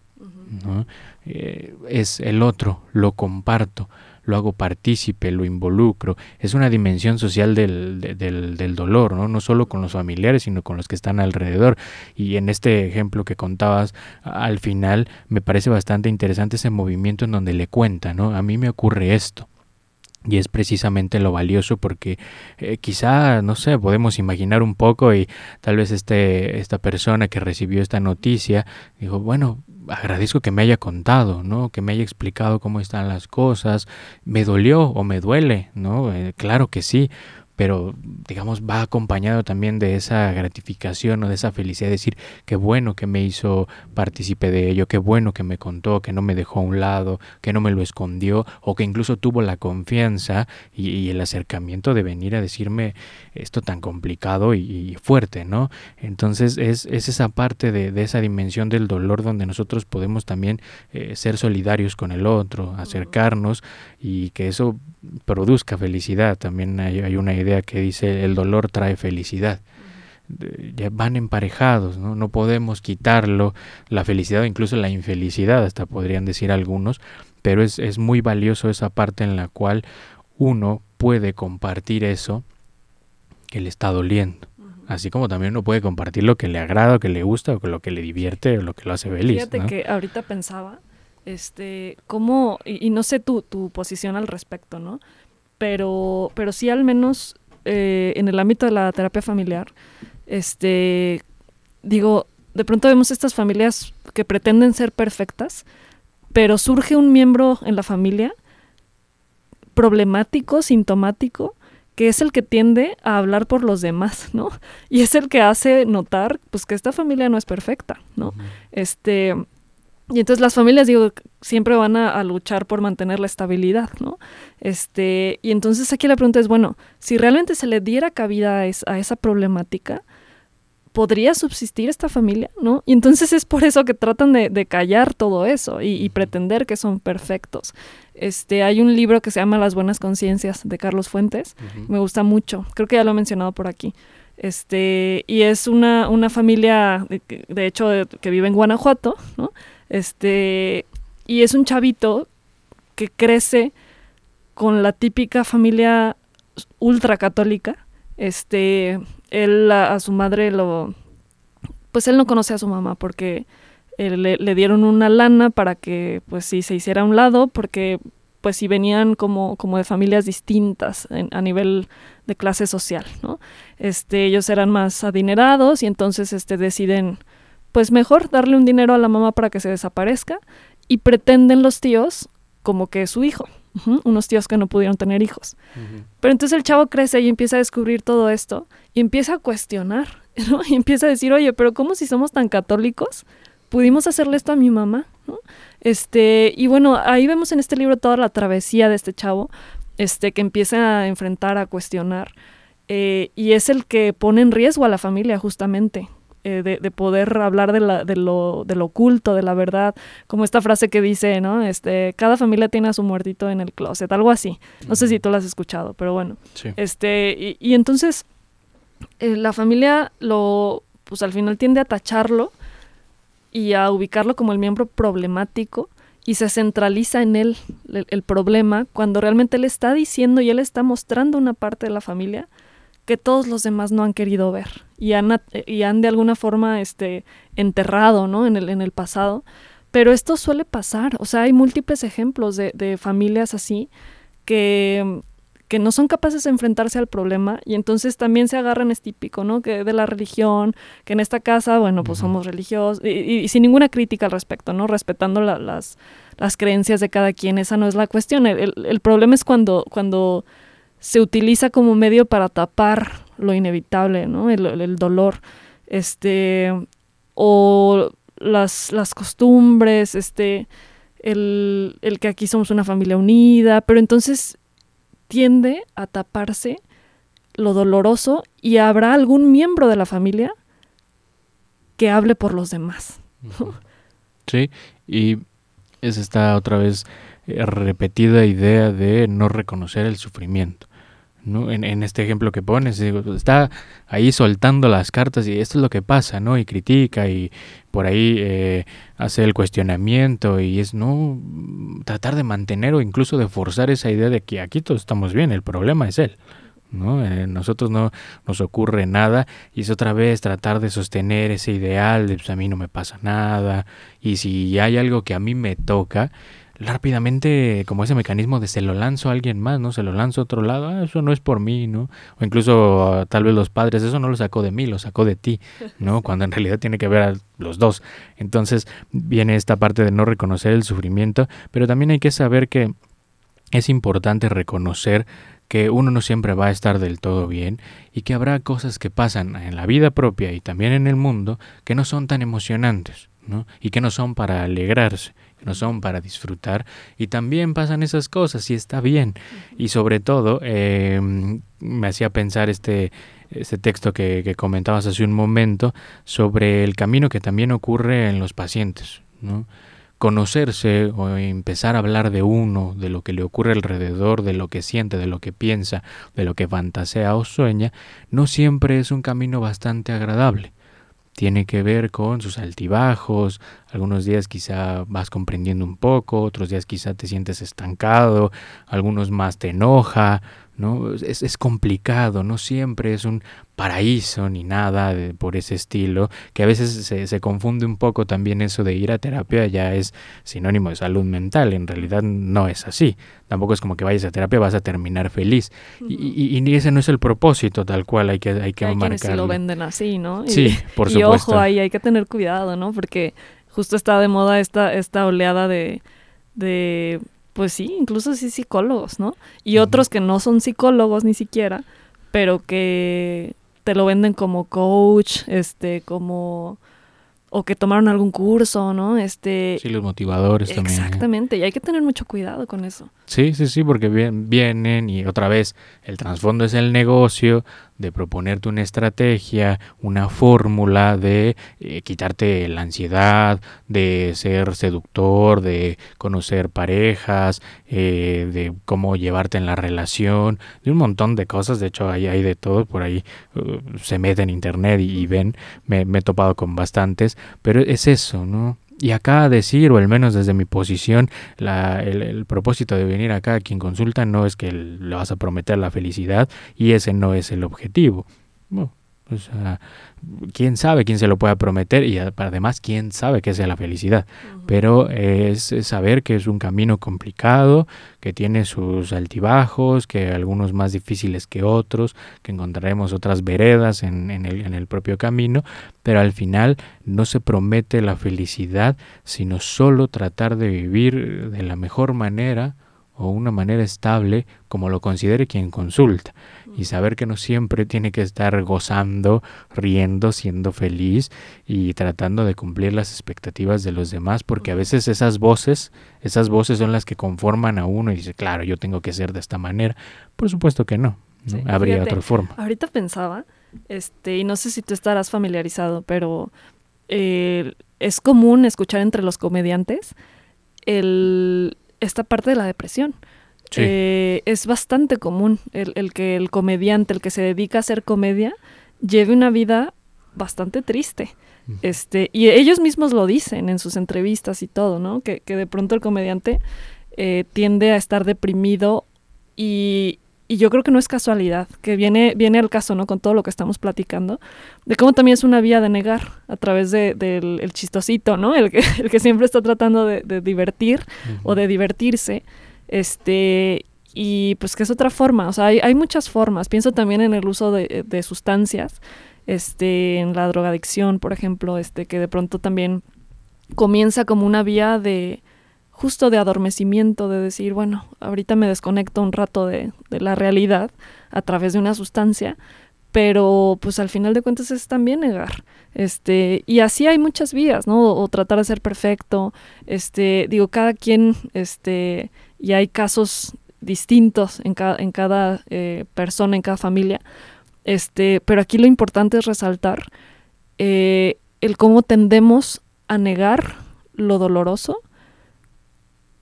¿no? Eh, es el otro, lo comparto, lo hago partícipe, lo involucro. Es una dimensión social del, del, del, dolor, ¿no? no solo con los familiares, sino con los que están alrededor. Y en este ejemplo que contabas al final, me parece bastante interesante ese movimiento en donde le cuenta, ¿no? A mí me ocurre esto. Y es precisamente lo valioso porque eh, quizá, no sé, podemos imaginar un poco y tal vez este, esta persona que recibió esta noticia dijo, bueno, agradezco que me haya contado, ¿no? Que me haya explicado cómo están las cosas. Me dolió o me duele, ¿no? Eh, claro que sí, pero digamos va acompañado también de esa gratificación o de esa felicidad de decir qué bueno que me hizo partícipe de ello, qué bueno que me contó, que no me dejó a un lado, que no me lo escondió o que incluso tuvo la confianza y, el acercamiento de venir a decirme esto tan complicado y, fuerte, ¿no? Entonces es, esa parte de, esa dimensión del dolor donde nosotros podemos también eh, ser solidarios con el otro, acercarnos y que eso produzca felicidad. También hay, una idea que dice el dolor trae felicidad. Ya van emparejados, ¿no? no podemos quitarlo, la felicidad o incluso la infelicidad, hasta podrían decir algunos, pero es, es muy valioso esa parte en la cual uno puede compartir eso que le está doliendo. Así como también uno puede compartir lo que le agrada, o que le gusta, o lo que le divierte, o lo que lo hace feliz. Fíjate que ahorita pensaba este, cómo, y, no sé tu, tu, posición al respecto, ¿no? Pero, pero sí al menos eh, en el ámbito de la terapia familiar, este, digo, de pronto vemos estas familias que pretenden ser perfectas, pero surge un miembro en la familia problemático, sintomático, que es el que tiende a hablar por los demás, ¿no? Y es el que hace notar, pues, que esta familia no es perfecta, ¿no? Este, y entonces las familias, digo, siempre van a, luchar por mantener la estabilidad, ¿no? Este, y entonces aquí la pregunta es, bueno, si realmente se le diera cabida a, esa problemática, ¿podría subsistir esta familia, no? Y entonces es por eso que tratan de, callar todo eso y, pretender que son perfectos. Este, hay un libro que se llama Las Buenas Conciencias de Carlos Fuentes, me gusta mucho, creo que ya lo he mencionado por aquí. Este, y es una, una familia, de, hecho, que vive en Guanajuato, ¿no? Este, y es un chavito que crece con la típica familia ultracatólica. Este, él a, su madre lo pues él no conoce a su mamá porque eh, le, dieron una lana para que pues sí se hiciera a un lado porque pues sí venían como, como de familias distintas a nivel de clase social, ¿no? Este, ellos eran más adinerados y entonces este deciden pues mejor darle un dinero a la mamá para que se desaparezca y pretenden los tíos como que es su hijo, unos tíos que no pudieron tener hijos. Pero entonces el chavo crece y empieza a descubrir todo esto y empieza a cuestionar, ¿no? Y empieza a decir, oye, pero ¿cómo si somos tan católicos pudimos hacerle esto a mi mamá? Este, y bueno, ahí vemos en este libro toda la travesía de este chavo, este, que empieza a enfrentar, a cuestionar, eh, y es el que pone en riesgo a la familia justamente, eh, de, poder hablar de, la, de, lo, de lo oculto, de la verdad, como esta frase que dice, ¿no? Este, cada familia tiene a su muertito en el closet, algo así. No sé si tú lo has escuchado, pero bueno. Este, y, entonces eh, la familia lo, pues al final tiende a tacharlo y a ubicarlo como el miembro problemático y se centraliza en él el, problema cuando realmente él está diciendo y él está mostrando una parte de la familia que todos los demás no han querido ver y han, y han de alguna forma este, enterrado ¿no? en, el, en el pasado. Pero esto suele pasar, o sea, hay múltiples ejemplos de, de familias así que, que no son capaces de enfrentarse al problema y entonces también se agarran, es típico, ¿no? Que de la religión, que en esta casa, bueno, pues somos religiosos y, sin ninguna crítica al respecto, ¿no? Respetando las, las creencias de cada quien, esa no es la cuestión. El, el, problema es cuando, cuando se utiliza como medio para tapar lo inevitable, ¿no? El, dolor, este, o las, las costumbres, este, el, el, que aquí somos una familia unida, pero entonces tiende a taparse lo doloroso y habrá algún miembro de la familia que hable por los demás. Sí, y es esta otra vez eh, repetida idea de no reconocer el sufrimiento. En, este ejemplo que pones, está ahí soltando las cartas y esto es lo que pasa, ¿no? Y critica y por ahí eh, hace el cuestionamiento y es no tratar de mantener o incluso de forzar esa idea de que aquí todos estamos bien, el problema es él. ¿no? Eh, nosotros no nos ocurre nada y es otra vez tratar de sostener ese ideal de pues a mí no me pasa nada y si hay algo que a mí me toca, rápidamente como ese mecanismo de se lo lanzo a alguien más, ¿no? Se lo lanzo a otro lado, ah, eso no es por mí, ¿no? O incluso ah, tal vez los padres, eso no lo sacó de mí, lo sacó de ti, ¿no? Cuando en realidad tiene que ver a los dos. Entonces viene esta parte de no reconocer el sufrimiento, pero también hay que saber que es importante reconocer que uno no siempre va a estar del todo bien y que habrá cosas que pasan en la vida propia y también en el mundo que no son tan emocionantes, ¿no? Y que no son para alegrarse, que no son para disfrutar y también pasan esas cosas y está bien. Y sobre todo em, me hacía pensar este este texto que, que, comentabas hace un momento sobre el camino que también ocurre en los pacientes, ¿no? conocerse o empezar a hablar de uno, de lo que le ocurre alrededor, de lo que siente, de lo que piensa, de lo que fantasea o sueña, no siempre es un camino bastante agradable. Tiene que ver con sus altibajos, algunos días quizá vas comprendiendo un poco, otros días quizá te sientes estancado, algunos más te enoja, ¿no? Es, es, complicado, no siempre es un paraíso ni nada de, por ese estilo, que a veces se, se, confunde un poco también eso de ir a terapia ya es sinónimo de salud mental, en realidad no es así, tampoco es como que vayas a terapia vas a terminar feliz, uh -huh. y, y, y, ese no es el propósito tal cual, hay que, hay que hay marcarlo. lo venden así, ¿no? Sí, por y supuesto. ojo, ahí hay que tener cuidado, ¿no? Porque justo está de moda esta, esta oleada de, de pues sí, incluso sí psicólogos, ¿no? Y uh -huh. otros que no son psicólogos ni siquiera, pero que te lo venden como coach, este, como o que tomaron algún curso, ¿no? Este Sí, los motivadores exactamente, también. Exactamente, y hay que tener mucho cuidado con eso. Sí, sí, sí, porque vienen y otra vez el trasfondo es el negocio de proponerte una estrategia, una fórmula de eh, quitarte la ansiedad, de ser seductor, de conocer parejas, eh, de cómo llevarte en la relación, de un montón de cosas. De hecho, hay, hay de todo, por ahí uh, se mete en internet y, y ven, me, me he topado con bastantes, pero es eso, ¿no? Y acá decir, o al menos desde mi posición, la, el, el, propósito de venir acá a quien consulta no es que le vas a prometer la felicidad y ese no es el objetivo. Bueno, o sea, quién sabe quién se lo pueda prometer y además quién sabe qué sea la felicidad. Uh -huh. Pero es, es, saber que es un camino complicado, que tiene sus altibajos, que algunos más difíciles que otros, que encontraremos otras veredas en, en, el, en el propio camino, pero al final no se promete la felicidad, sino solo tratar de vivir de la mejor manera o una manera estable como lo considere quien consulta y saber que no siempre tiene que estar gozando, riendo, siendo feliz y tratando de cumplir las expectativas de los demás porque a veces esas voces, esas voces son las que conforman a uno y dice, claro, yo tengo que ser de esta manera. Por supuesto que no, ¿no? Sí, habría fíjate, otra forma. Ahorita pensaba, este, y no sé si tú estarás familiarizado, pero eh, es común escuchar entre los comediantes el esta parte de la depresión. Sí. Eh, es bastante común el, el, que el comediante, el que se dedica a hacer comedia, lleve una vida bastante triste. Este, y ellos mismos lo dicen en sus entrevistas y todo, ¿no? Que, que de pronto el comediante eh, tiende a estar deprimido y, y, yo creo que no es casualidad, que viene, viene al caso, ¿no? Con todo lo que estamos platicando, de cómo también es una vía de negar a través del de, de el chistosito, ¿no? El que, el que siempre está tratando de, de divertir uh -huh. o de divertirse. Este, y pues que es otra forma, o sea, hay, hay muchas formas. Pienso también en el uso de, de, sustancias, este, en la drogadicción, por ejemplo, este, que de pronto también comienza como una vía de justo de adormecimiento, de decir, bueno, ahorita me desconecto un rato de, de la realidad a través de una sustancia, pero pues al final de cuentas es también negar. Este, y así hay muchas vías, ¿no? O, tratar de ser perfecto, este, digo, cada quien, este, y hay casos distintos en cada, en cada eh, persona, en cada familia. Este, pero aquí lo importante es resaltar eh, el cómo tendemos a negar lo doloroso,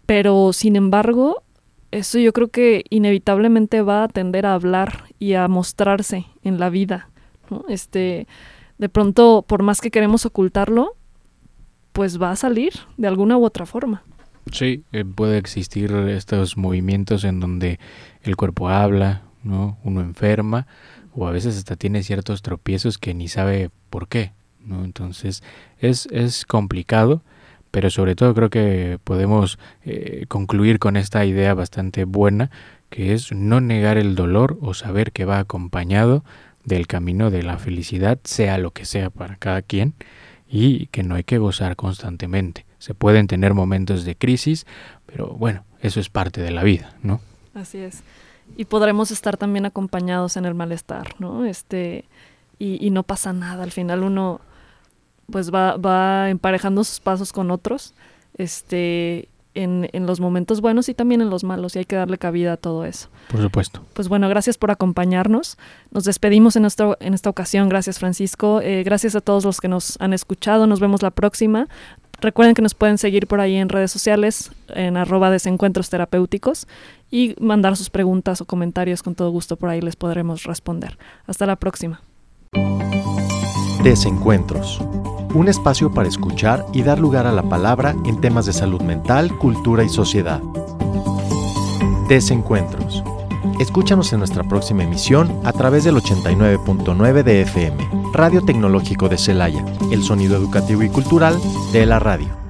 pero sin embargo, eso yo creo que inevitablemente va a tender a hablar y a mostrarse en la vida. ¿no? Este, de pronto, por más que queremos ocultarlo, pues va a salir de alguna u otra forma. Sí, eh, puede existir estos movimientos en donde el cuerpo habla, ¿no? Uno enferma o a veces hasta tiene ciertos tropiezos que ni sabe por qué, ¿no? Entonces es, es complicado, pero sobre todo creo que podemos eh, concluir con esta idea bastante buena que es no negar el dolor o saber que va acompañado del camino de la felicidad, sea lo que sea para cada quien, y que no hay que gozar constantemente se pueden tener momentos de crisis, pero bueno, eso es parte de la vida, ¿no? Así es. Y podremos estar también acompañados en el malestar, ¿no? Este, y, y no pasa nada. Al final uno pues va, va emparejando sus pasos con otros. Este, en, en, los momentos buenos y también en los malos y hay que darle cabida a todo eso. Por supuesto. Pues bueno, gracias por acompañarnos. Nos despedimos en, nuestro, en esta ocasión. Gracias Francisco. Eh, gracias a todos los que nos han escuchado. Nos vemos la próxima. Recuerden que nos pueden seguir por ahí en redes sociales, en arroba desencuentros terapéuticos y mandar sus preguntas o comentarios con todo gusto. Por ahí les podremos responder. Hasta la próxima. Desencuentros un espacio para escuchar y dar lugar a la palabra en temas de salud mental, cultura y sociedad. Desencuentros. Escúchanos en nuestra próxima emisión a través del 89.9 de FM, Radio Tecnológico de Celaya, el sonido educativo y cultural de la radio.